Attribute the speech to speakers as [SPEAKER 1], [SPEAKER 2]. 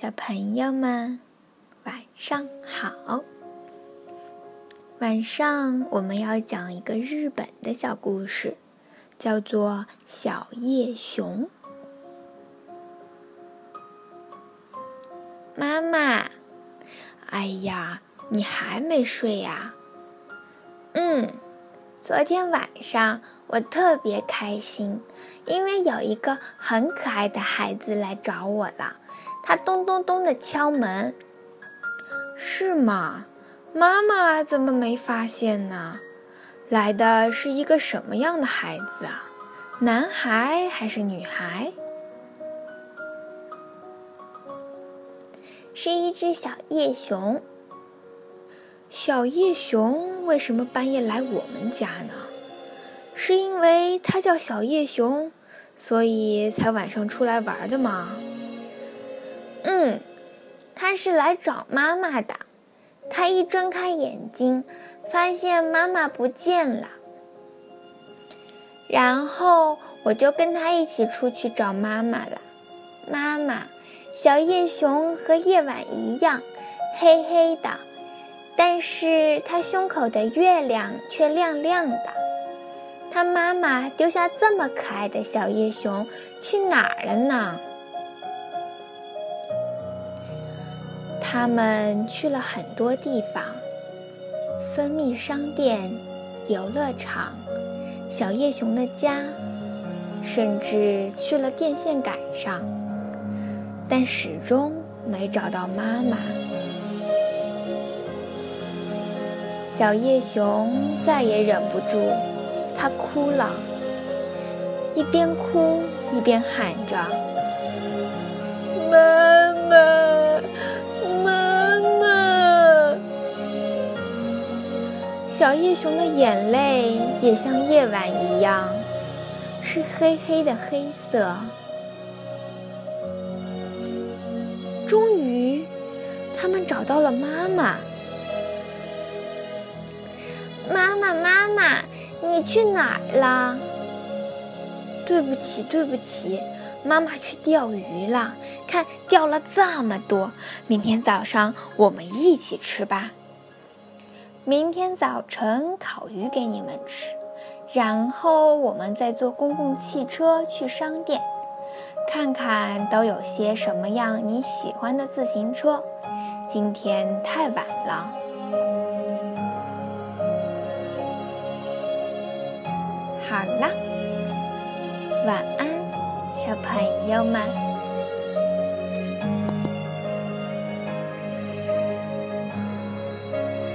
[SPEAKER 1] 小朋友们，晚上好。晚上我们要讲一个日本的小故事，叫做《小叶熊》。妈妈，哎呀，你还没睡呀？嗯，昨天晚上我特别开心，因为有一个很可爱的孩子来找我了。他咚咚咚的敲门，是吗？妈妈怎么没发现呢？来的是一个什么样的孩子啊？男孩还是女孩？是一只小叶熊。小叶熊为什么半夜来我们家呢？是因为它叫小叶熊，所以才晚上出来玩的吗？嗯，他是来找妈妈的。他一睁开眼睛，发现妈妈不见了。然后我就跟他一起出去找妈妈了。妈妈，小叶熊和夜晚一样，黑黑的，但是它胸口的月亮却亮亮的。他妈妈丢下这么可爱的小叶熊去哪儿了呢？他们去了很多地方：蜂蜜商店、游乐场、小叶熊的家，甚至去了电线杆上，但始终没找到妈妈。小叶熊再也忍不住，它哭了，一边哭一边喊着：“小叶熊的眼泪也像夜晚一样，是黑黑的黑色。终于，他们找到了妈妈。妈妈，妈妈，你去哪儿了？对不起，对不起，妈妈去钓鱼了。看，钓了这么多，明天早上我们一起吃吧。明天早晨烤鱼给你们吃，然后我们再坐公共汽车去商店，看看都有些什么样你喜欢的自行车。今天太晚了，好啦，晚安，小朋友们。